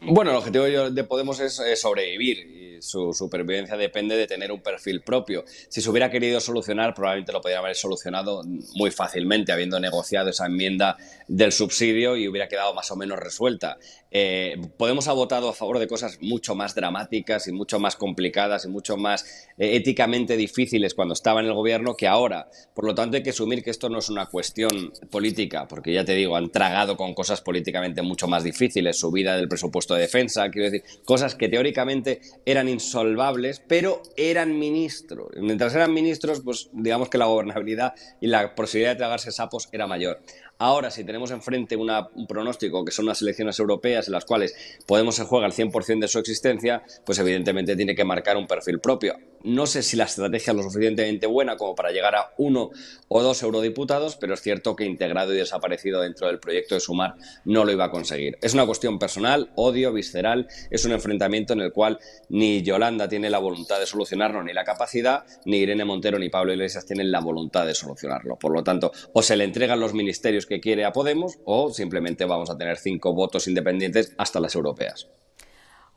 Bueno, el objetivo de Podemos es sobrevivir su supervivencia depende de tener un perfil propio. Si se hubiera querido solucionar, probablemente lo podría haber solucionado muy fácilmente, habiendo negociado esa enmienda del subsidio y hubiera quedado más o menos resuelta. Eh, Podemos ha votado a favor de cosas mucho más dramáticas y mucho más complicadas y mucho más eh, éticamente difíciles cuando estaba en el gobierno que ahora. Por lo tanto, hay que asumir que esto no es una cuestión política, porque ya te digo, han tragado con cosas políticamente mucho más difíciles, subida del presupuesto de defensa, quiero decir, cosas que teóricamente eran insolvables, pero eran ministros. Mientras eran ministros, pues digamos que la gobernabilidad y la posibilidad de tragarse sapos era mayor. Ahora, si tenemos enfrente un pronóstico que son unas elecciones europeas en las cuales Podemos se juega el 100% de su existencia, pues evidentemente tiene que marcar un perfil propio. No sé si la estrategia es lo suficientemente buena como para llegar a uno o dos eurodiputados, pero es cierto que integrado y desaparecido dentro del proyecto de Sumar no lo iba a conseguir. Es una cuestión personal, odio, visceral, es un enfrentamiento en el cual ni Yolanda tiene la voluntad de solucionarlo, ni la capacidad, ni Irene Montero ni Pablo Iglesias tienen la voluntad de solucionarlo. Por lo tanto, o se le entregan los ministerios que quiere a Podemos o simplemente vamos a tener cinco votos independientes hasta las europeas.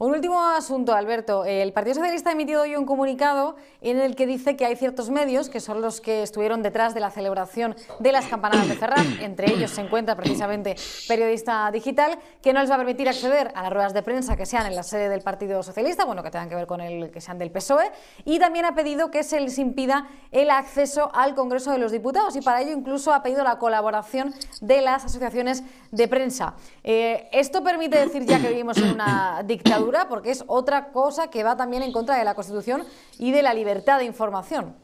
Un último asunto, Alberto. El Partido Socialista ha emitido hoy un comunicado en el que dice que hay ciertos medios que son los que estuvieron detrás de la celebración de las campanadas de Ferraz. Entre ellos se encuentra precisamente Periodista Digital, que no les va a permitir acceder a las ruedas de prensa que sean en la sede del Partido Socialista, bueno, que tengan que ver con el que sean del PSOE, y también ha pedido que se les impida el acceso al Congreso de los Diputados y para ello incluso ha pedido la colaboración de las asociaciones de prensa. Eh, esto permite decir ya que vivimos en una dictadura porque es otra cosa que va también en contra de la Constitución y de la libertad de información.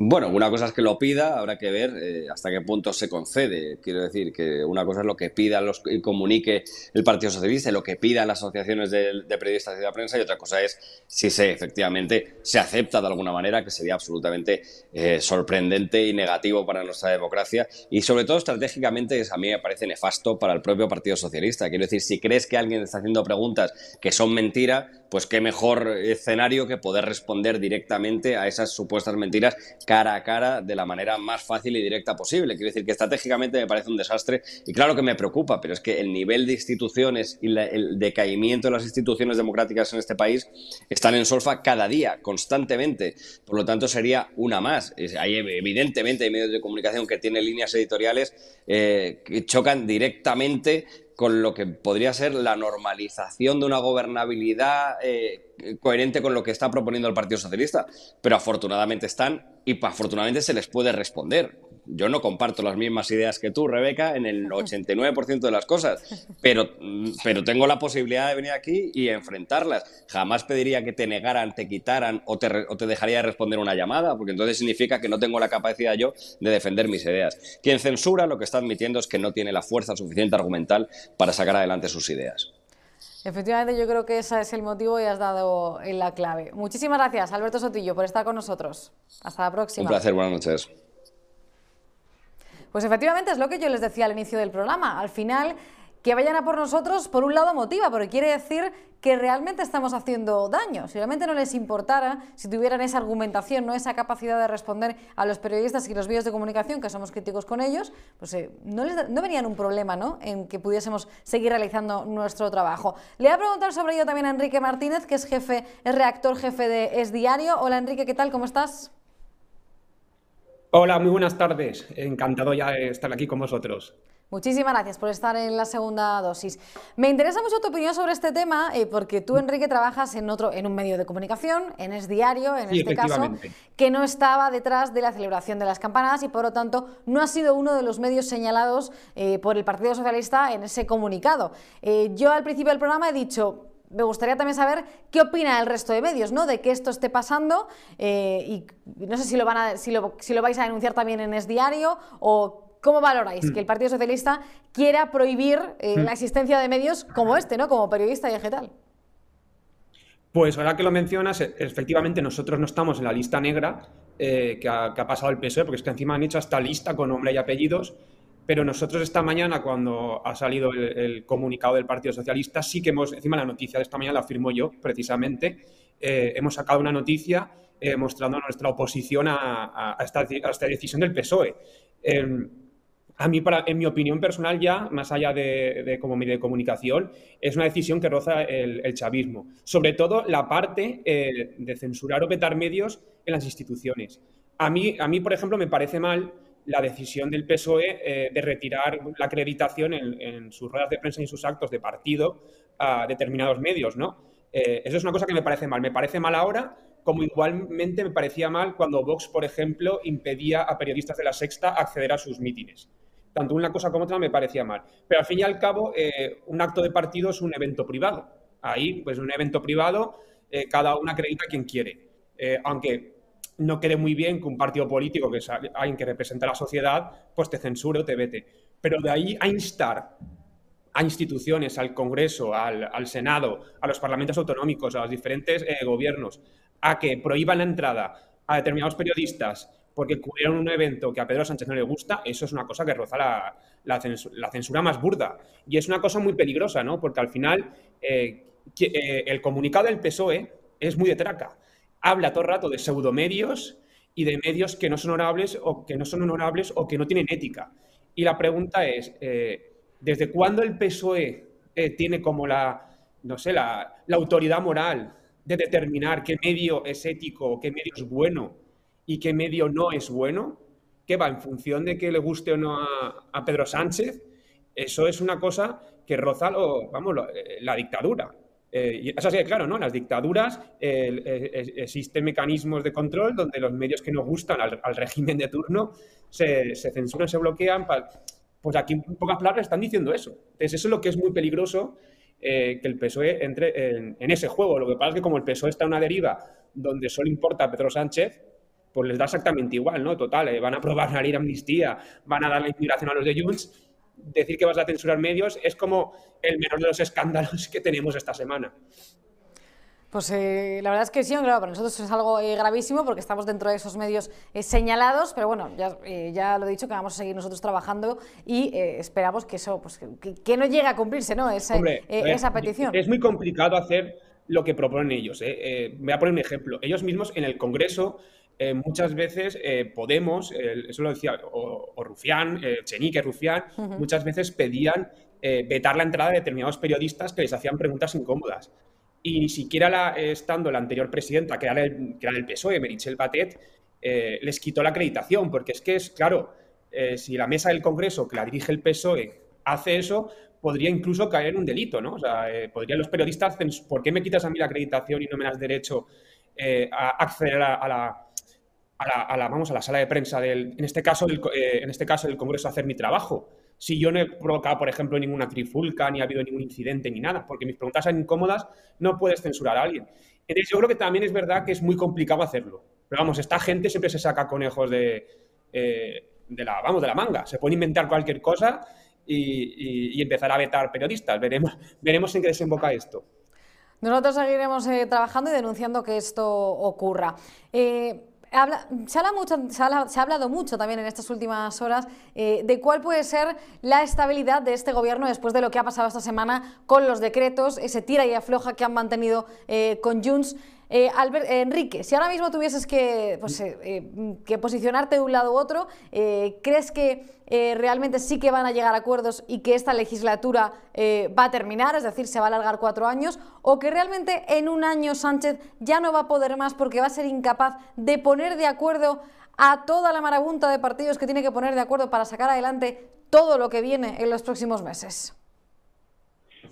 Bueno, una cosa es que lo pida, habrá que ver eh, hasta qué punto se concede. Quiero decir que una cosa es lo que pida los, y comunique el Partido Socialista, lo que pidan las asociaciones de, periodistas y de la prensa, y otra cosa es si se efectivamente se acepta de alguna manera, que sería absolutamente eh, sorprendente y negativo para nuestra democracia, y sobre todo estratégicamente a mí me parece nefasto para el propio Partido Socialista. Quiero decir, si crees que alguien está haciendo preguntas que son mentira, pues qué mejor escenario que poder responder directamente a esas supuestas mentiras cara a cara de la manera más fácil y directa posible. Quiero decir que estratégicamente me parece un desastre y claro que me preocupa, pero es que el nivel de instituciones y el decaimiento de las instituciones democráticas en este país están en solfa cada día, constantemente. Por lo tanto, sería una más. Hay, evidentemente hay medios de comunicación que tienen líneas editoriales eh, que chocan directamente con lo que podría ser la normalización de una gobernabilidad eh, coherente con lo que está proponiendo el Partido Socialista. Pero afortunadamente están y afortunadamente se les puede responder yo no comparto las mismas ideas que tú, Rebeca, en el 89% de las cosas, pero, pero tengo la posibilidad de venir aquí y enfrentarlas. Jamás pediría que te negaran, te quitaran o te, o te dejaría de responder una llamada, porque entonces significa que no tengo la capacidad yo de defender mis ideas. Quien censura lo que está admitiendo es que no tiene la fuerza suficiente argumental para sacar adelante sus ideas. Efectivamente, yo creo que ese es el motivo y has dado en la clave. Muchísimas gracias, Alberto Sotillo, por estar con nosotros. Hasta la próxima. Un placer, buenas noches. Pues efectivamente es lo que yo les decía al inicio del programa. Al final, que vayan a por nosotros, por un lado motiva, porque quiere decir que realmente estamos haciendo daño. Si realmente no les importara, si tuvieran esa argumentación, no esa capacidad de responder a los periodistas y los medios de comunicación, que somos críticos con ellos, pues eh, no, les, no verían un problema ¿no? en que pudiésemos seguir realizando nuestro trabajo. Le voy a preguntar sobre ello también a Enrique Martínez, que es jefe, es reactor jefe de Es Diario. Hola Enrique, ¿qué tal? ¿Cómo estás? Hola, muy buenas tardes. Encantado ya de estar aquí con vosotros. Muchísimas gracias por estar en la segunda dosis. Me interesa mucho tu opinión sobre este tema, eh, porque tú, Enrique, trabajas en otro, en un medio de comunicación, en Es Diario, en este caso, que no estaba detrás de la celebración de las campanadas y, por lo tanto, no ha sido uno de los medios señalados eh, por el Partido Socialista en ese comunicado. Eh, yo al principio del programa he dicho, me gustaría también saber qué opina el resto de medios, ¿no? De que esto esté pasando eh, y no sé si lo, van a, si, lo, si lo vais a denunciar también en Es Diario o cómo valoráis mm. que el Partido Socialista quiera prohibir eh, mm. la existencia de medios como este, ¿no? Como periodista y vegetal. Pues ahora que lo mencionas, efectivamente nosotros no estamos en la lista negra eh, que, ha, que, ha, pasado el PSOE, porque es que encima han hecho esta lista con nombre y apellidos pero nosotros esta mañana, cuando ha salido el, comunicado del Partido Socialista, sí que hemos, encima la noticia de esta mañana la firmo yo, precisamente, eh, hemos sacado una noticia eh, mostrando nuestra oposición a, esta, decisión del PSOE. Em, a mí, en mi opinión personal, ya, más allá de, como medio de comunicación, es una decisión que roza el, chavismo. Sobre todo la parte eh, de censurar o vetar medios en las instituciones. A mí, a mí, por ejemplo, me parece mal la decisión del PSOE eh, de retirar la acreditación en, sus ruedas de prensa y en sus actos de partido a determinados medios, ¿no? Eh, eso es una cosa que me parece mal. Me parece mal ahora, como igualmente me parecía mal cuando Vox, por ejemplo, impedía a periodistas de la Sexta acceder a sus mítines. Tanto una cosa como otra me parecía mal. Pero al fin y al cabo, eh, un acto de partido es un evento privado. Ahí, pues un evento privado, cada uno acredita quien quiere. aunque no quede muy bien que un partido político, que es alguien que representa a la sociedad, pues te censure o te vete. Pero de ahí a instar a instituciones, al Congreso, al, Senado, a los parlamentos autonómicos, a los diferentes eh, gobiernos, a que prohíban la entrada a determinados periodistas porque cubrieron un evento que a Pedro Sánchez no le gusta, eso es una cosa que roza la, censura, más burda. Y es una cosa muy peligrosa, ¿no? Porque al final eh, eh, el comunicado del PSOE es muy de traca habla todo el rato de pseudomedios y de medios que no son honorables o que no son honorables o que no tienen ética. Y la pregunta es, eh, ¿desde cuándo el PSOE eh, tiene como la, no sé, la, autoridad moral de determinar qué medio es ético, qué medio es bueno y qué medio no es bueno? ¿Qué va en función de que le guste o no a, Pedro Sánchez? Eso es una cosa que roza vamos, eh, la dictadura. Eh, y es así, claro, ¿no? En las dictaduras existen mecanismos de control donde los medios que no gustan al, régimen de turno se, censuran, se bloquean. pues aquí, en pocas palabras, están diciendo eso. Entonces, eso es lo que es muy peligroso eh, que el PSOE entre en, ese juego. Lo que pasa es que como el PSOE está en una deriva donde solo importa Pedro Sánchez, pues les da exactamente igual, ¿no? Total, eh, van a aprobar la ley de amnistía, van a dar la inmigración a los de Junts. Decir que vas a censurar medios es como el menor de los escándalos que tenemos esta semana. Pues eh, la verdad es que sí, claro, para nosotros es algo eh, gravísimo porque estamos dentro de esos medios señalados, pero bueno, ya, ya, lo he dicho que vamos a seguir nosotros trabajando y esperamos que eso, pues que, no llegue a cumplirse, ¿no? Esa, esa petición. Es muy complicado hacer lo que proponen ellos. voy a poner un ejemplo. Ellos mismos en el Congreso eh, muchas veces eh, Podemos, eso lo decía, o, Rufián, eh, Chenique, Rufián, muchas veces pedían vetar la entrada de determinados periodistas que les hacían preguntas incómodas. Y ni siquiera la, estando la anterior presidenta, que era, el, que era del PSOE, Merichel Batet, les quitó la acreditación, porque es que es, claro, si la mesa del Congreso, que la dirige el PSOE, hace eso, podría incluso caer en un delito, ¿no? O sea, podrían los periodistas, ¿por qué me quitas a mí la acreditación y no me das derecho a acceder a la a la, vamos, a la sala de prensa del, en este caso, del, eh, en este caso del Congreso a hacer mi trabajo. Si yo no he provocado, por ejemplo, ninguna trifulca, ni ha habido ningún incidente, ni nada, porque mis preguntas son incómodas, no puedes censurar a alguien. Entonces, yo creo que también es verdad que es muy complicado hacerlo. Pero vamos, esta gente siempre se saca conejos de, eh, de, la, vamos, de la manga. Se puede inventar cualquier cosa y, empezar a vetar periodistas. Veremos, veremos en qué desemboca esto. Nosotros seguiremos eh, trabajando y denunciando que esto ocurra se, habla mucho, se, ha hablado mucho también en estas últimas horas eh, de cuál puede ser la estabilidad de este gobierno después de lo que ha pasado esta semana con los decretos, ese tira y afloja que han mantenido eh, con Junts. Eh, Albert, eh, Enrique, si ahora mismo tuvieses que, pues, eh, que posicionarte de un lado u otro, ¿crees que realmente sí que van a llegar a acuerdos y que esta legislatura va a terminar, es decir, se va a alargar cuatro años, o que realmente en un año Sánchez ya no va a poder más porque va a ser incapaz de poner de acuerdo a toda la marabunta de partidos que tiene que poner de acuerdo para sacar adelante todo lo que viene en los próximos meses?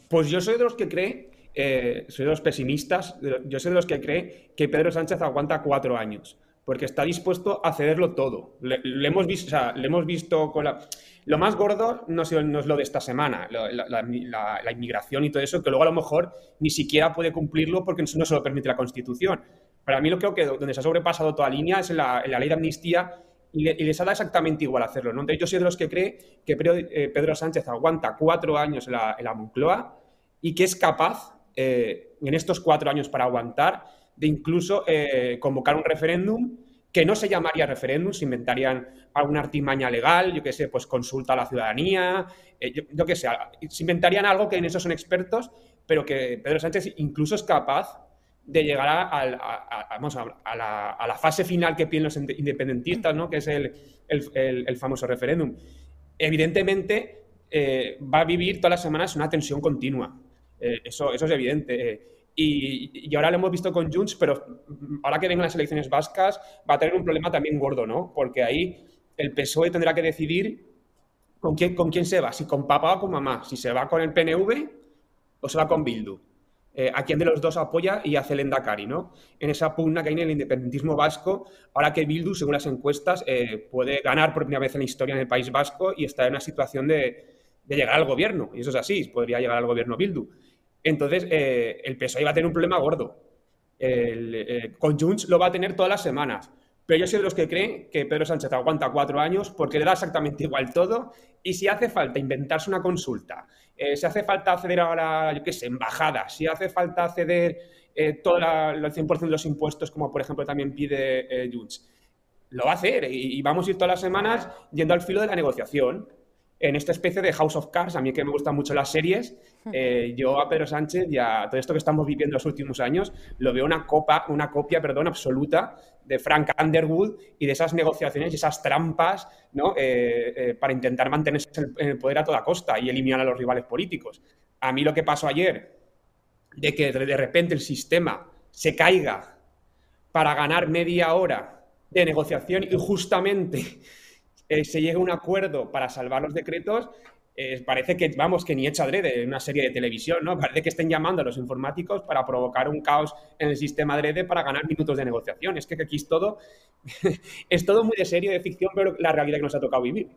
Pues yo soy de los que cree eh, soy de los pesimistas, yo soy de los que cree que Pedro Sánchez aguanta cuatro años, porque está dispuesto a cederlo todo. Le, hemos, visto, le hemos visto con la... Lo más gordo no, es lo de esta semana, la, inmigración y todo eso, que luego a lo mejor ni siquiera puede cumplirlo porque no se lo permite la Constitución. Para mí lo creo que donde se ha sobrepasado toda línea es en la, ley de amnistía y, les ha dado exactamente igual hacerlo. ¿no? Entonces yo soy de los que cree que eh, Pedro, Sánchez aguanta cuatro años en la, en la Moncloa y que es capaz eh, en estos cuatro años para aguantar de incluso eh, convocar un referéndum que no se llamaría referéndum, se inventarían alguna artimaña legal, yo qué sé, pues consulta a la ciudadanía, eh, yo, qué sé, se inventarían algo que en eso son expertos, pero que Pedro Sánchez incluso es capaz de llegar a, la, fase final que piden los independentistas, ¿no? que es el, famoso referéndum. Evidentemente, va a vivir todas las semanas una tensión continua. Eh, eso, es evidente. Eh, y, ahora lo hemos visto con Junts, pero ahora que vengan las elecciones vascas va a tener un problema también gordo, ¿no? Porque ahí el PSOE tendrá que decidir con quién, se va, si con papá o con mamá, si se va con el PNV o se va con Bildu. Eh, a quién de los dos apoya y hace el Endacari, ¿no? En esa pugna que hay en el independentismo vasco, ahora que Bildu, según las encuestas, puede ganar por primera vez en la historia en el País Vasco y está en una situación de llegar al gobierno. Y eso es así, podría llegar al gobierno Bildu. Entonces, eh, el PSOE va a tener un problema gordo. Eh, con Junts lo va a tener todas las semanas. Pero yo soy de los que creen que Pedro Sánchez aguanta cuatro años porque le da exactamente igual todo. Y si hace falta inventarse una consulta, eh, si hace falta acceder a la, yo qué sé, embajada, si hace falta ceder todo el 100% de los impuestos, como por ejemplo también pide Junts, lo va a hacer. y vamos a ir todas las semanas yendo al filo de la negociación en esta especie de House of Cards, a mí que me gustan mucho las series, eh, yo a Pedro Sánchez y a todo esto que estamos viviendo en los últimos años, lo veo una, copa, una copia perdón, absoluta de Frank Underwood y de esas negociaciones y esas trampas ¿no? Eh, eh, para intentar mantenerse en el poder a toda costa y eliminar a los rivales políticos. A mí lo que pasó ayer, de que de repente el sistema se caiga para ganar media hora de negociación y justamente eh, se llega a un acuerdo para salvar los decretos, eh, parece que, vamos, que ni hecha adrede en una serie de televisión, ¿no? Parece que estén llamando a los informáticos para provocar un caos en el sistema adrede para ganar minutos de negociación. Es que aquí es todo, es todo muy de serio, de ficción, pero la realidad que nos ha tocado vivir.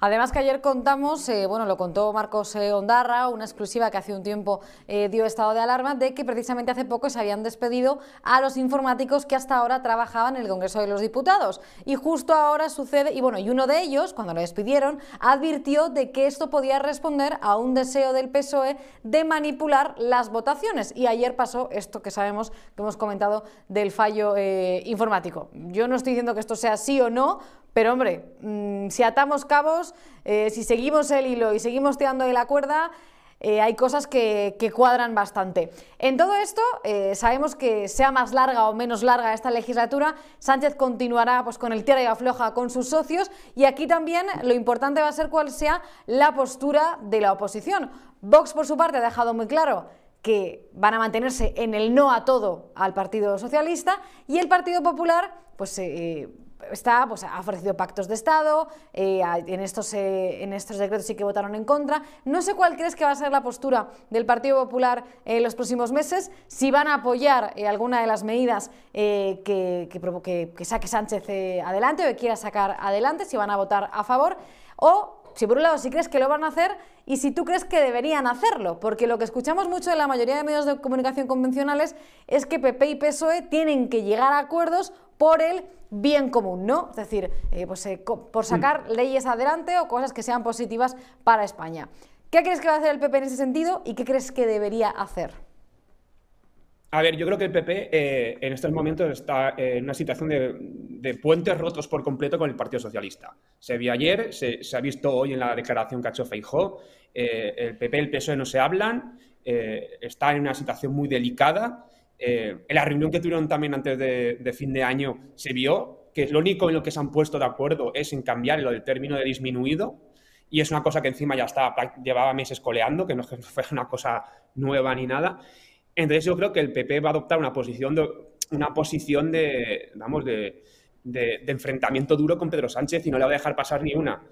Además que ayer contamos, eh, bueno, lo contó Marcos eh, Ondarra, una exclusiva que hace un tiempo eh, dio estado de alarma, de que precisamente hace poco se habían despedido a los informáticos que hasta ahora trabajaban en el Congreso de los Diputados. Y justo ahora sucede, y bueno, y uno de ellos, cuando lo despidieron, advirtió de que esto podía responder a un deseo del PSOE de manipular las votaciones. Y ayer pasó esto que sabemos, que hemos comentado del fallo informático. Yo no estoy diciendo que esto sea sí o no, pero hombre, mm, si atamos cabos, eh, si seguimos el hilo y seguimos tirando de la cuerda, eh, hay cosas que, cuadran bastante. En todo esto, eh, sabemos que sea más larga o menos larga esta legislatura, Sánchez continuará pues, con el tierra y afloja con sus socios y aquí también lo importante va a ser cuál sea la postura de la oposición. Vox, por su parte, ha dejado muy claro que van a mantenerse en el no a todo al Partido Socialista y el Partido Popular pues está, pues, ha ofrecido pactos de Estado, eh, en, estos, eh, en estos decretos sí que votaron en contra. No sé cuál crees que va a ser la postura del Partido Popular en los próximos meses, si van a apoyar eh, alguna de las medidas que, que, que, saque Sánchez adelante o que quiera sacar adelante, si van a votar a favor, o si por un lado si crees que lo van a hacer y si tú crees que deberían hacerlo, porque lo que escuchamos mucho de la mayoría de medios de comunicación convencionales es que PP y PSOE tienen que llegar a acuerdos por el bien común, ¿no? Es decir, eh, pues, eh, por sacar leyes adelante o cosas que sean positivas para España. ¿Qué crees que va a hacer el PP en ese sentido y qué crees que debería hacer? A ver, yo creo que el PP eh, en estos momentos está en una situación de, puentes rotos por completo con el Partido Socialista. Se vio ayer, se, ha visto hoy en la declaración que ha hecho Feijó, el PP y el PSOE no se hablan, está en una situación muy delicada eh, en la reunión que tuvieron también antes de, fin de año se vio que lo único en lo que se han puesto de acuerdo es en cambiar lo del término de disminuido y es una cosa que encima ya estaba, llevaba meses coleando, que no fue una cosa nueva ni nada. Entonces yo creo que el PP va a adoptar una posición de, una posición de, vamos, de, enfrentamiento duro con Pedro Sánchez y no le va a dejar pasar ni una.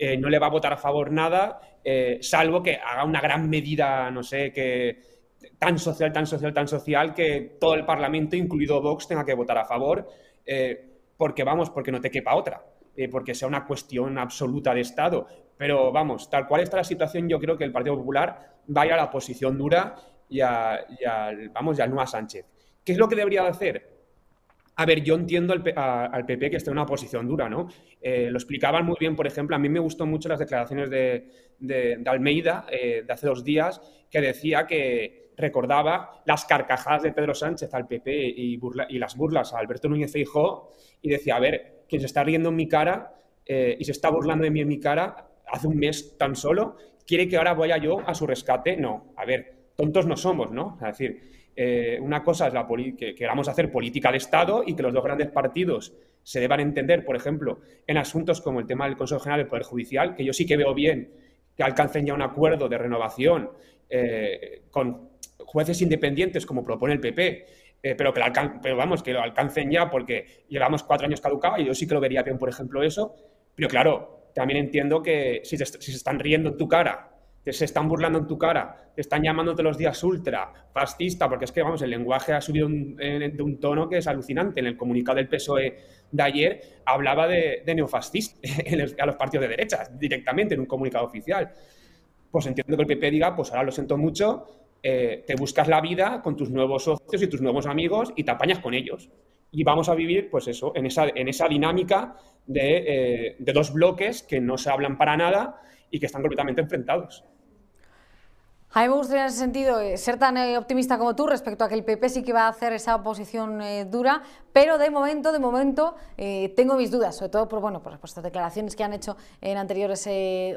Eh, no le va a votar a favor nada, eh, salvo que haga una gran medida, no sé, que tan social, tan social, tan social que todo el Parlamento, incluido Vox, tenga que votar a favor, eh, porque vamos, porque no te quepa otra, eh, porque sea una cuestión absoluta de Estado. Pero vamos, tal cual está la situación, yo creo que el Partido Popular va a ir a la posición dura y, a, vamos, ya no a Sánchez. ¿Qué es lo que debería hacer? A ver, yo entiendo al, PP que esté en una posición dura, ¿no? Eh, lo explicaban muy bien, por ejemplo, a mí me gustó mucho las declaraciones de, de Almeida de hace dos días, que decía que, recordaba las carcajadas de Pedro Sánchez al PP y, las burlas a Alberto Núñez Feijóo y decía, a ver, quien se está riendo en mi cara eh, y se está burlando de mí en mi cara hace un mes tan solo, quiere que ahora vaya yo a su rescate. No, a ver, tontos no somos, ¿no? Es decir, eh, una cosa es la que queramos hacer política de Estado y que los dos grandes partidos se deban entender, por ejemplo, en asuntos como el tema del Consejo General del Poder Judicial, que yo sí que veo bien que alcancen ya un acuerdo de renovación eh, con jueces independientes, como propone el PP, eh, pero, que pero vamos, que lo alcancen ya porque llevamos cuatro años caducado y yo sí que lo vería bien, por ejemplo, eso. Pero claro, también entiendo que si, se están riendo en tu cara, que se están burlando en tu cara, te están llamándote los días ultra, fascista, porque es que, vamos, el lenguaje ha subido de un tono que es alucinante. En el comunicado del PSOE de ayer hablaba de, de neofascista a los partidos de derecha, directamente en un comunicado oficial. Pues entiendo que el PP diga, pues ahora lo siento mucho, eh, te buscas la vida con tus nuevos socios y tus nuevos amigos y te apañas con ellos. Y vamos a vivir, pues eso, en esa, en esa dinámica de, eh, de dos bloques que no se hablan para nada y que están completamente enfrentados. A mí me gustaría en ese sentido eh, ser tan eh, optimista como tú respecto a que el PP sí que va a hacer esa oposición eh, dura, pero de momento, de momento, tengo mis dudas, sobre todo por, bueno, por, estas declaraciones que han hecho en anteriores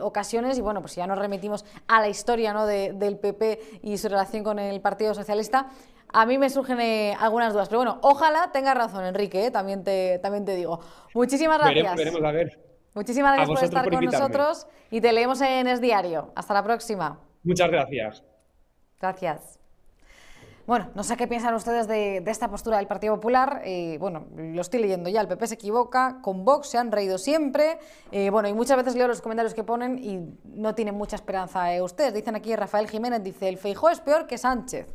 ocasiones y bueno, pues ya nos remitimos a la historia ¿no? del PP y su relación con el Partido Socialista, a mí me surgen algunas dudas, pero bueno, ojalá tengas razón, Enrique, también, te, también te digo. Muchísimas gracias. Veremos, a ver. Muchísimas gracias por estar con nosotros y te leemos en Es Diario. Hasta la próxima. Muchas gracias. Gracias. Bueno, no sé qué piensan ustedes de, esta postura del Partido Popular. Eh, bueno, lo estoy leyendo ya, el PP se equivoca, con Vox se han reído siempre. Eh, bueno, y muchas veces leo los comentarios que ponen y no tienen mucha esperanza eh, ustedes. Dicen aquí Rafael Jiménez, dice, el Feijó es peor que Sánchez.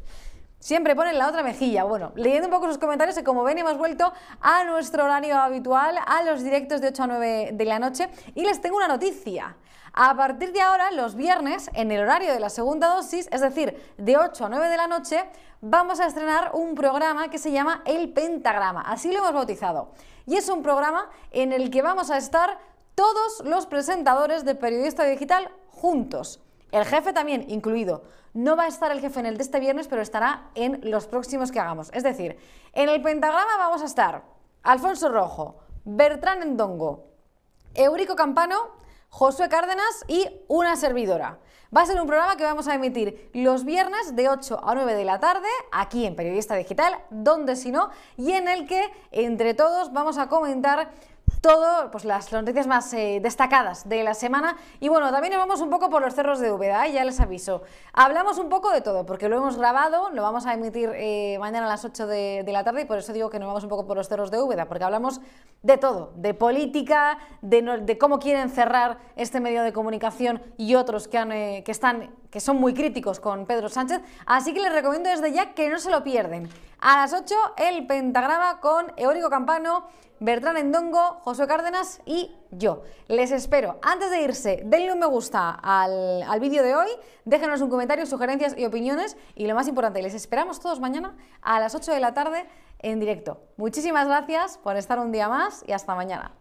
siempre ponen la otra mejilla. Bueno, leyendo un poco sus comentarios, y como ven, hemos vuelto a nuestro horario habitual, a los directos de 8 a 9 de la noche, y les tengo una noticia. A partir de ahora, los viernes, en el horario de la segunda dosis, es decir, de 8 a 9 de la noche, vamos a estrenar un programa que se llama El Pentagrama, así lo hemos bautizado. Y es un programa en el que vamos a estar todos los presentadores de Periodista Digital juntos. El jefe también incluido. No va a estar el jefe en el de este viernes, pero estará en los próximos que hagamos. Es decir, en el pentagrama vamos a estar Alfonso Rojo, Bertrán Endongo, Eurico Campano, Josué Cárdenas y una servidora. Va a ser un programa que vamos a emitir los viernes de 8 a 9 de la tarde, aquí en Periodista Digital, donde si no, y en el que entre todos vamos a comentar todo, pues las noticias más eh, destacadas de la semana. Y bueno, también nos vamos un poco por los cerros de Úbeda, ¿eh? ya les aviso. Hablamos un poco de todo, porque lo hemos grabado, lo vamos a emitir eh, mañana a las 8 de, la tarde y por eso digo que nos vamos un poco por los cerros de Úbeda, porque hablamos de todo, de política, de, cómo quieren cerrar este medio de comunicación y otros que, han, que, están, que son muy críticos con Pedro Sánchez. Así que les recomiendo desde ya que no se lo pierden. A las 8 el pentagrama con Eórico Campano Bertrán Endongo, José Cárdenas y yo. Les espero. Antes de irse, denle un me gusta al, al vídeo de hoy, déjenos un comentario, sugerencias y opiniones. Y lo más importante, les esperamos todos mañana a las 8 de la tarde en directo. Muchísimas gracias por estar un día más y hasta mañana.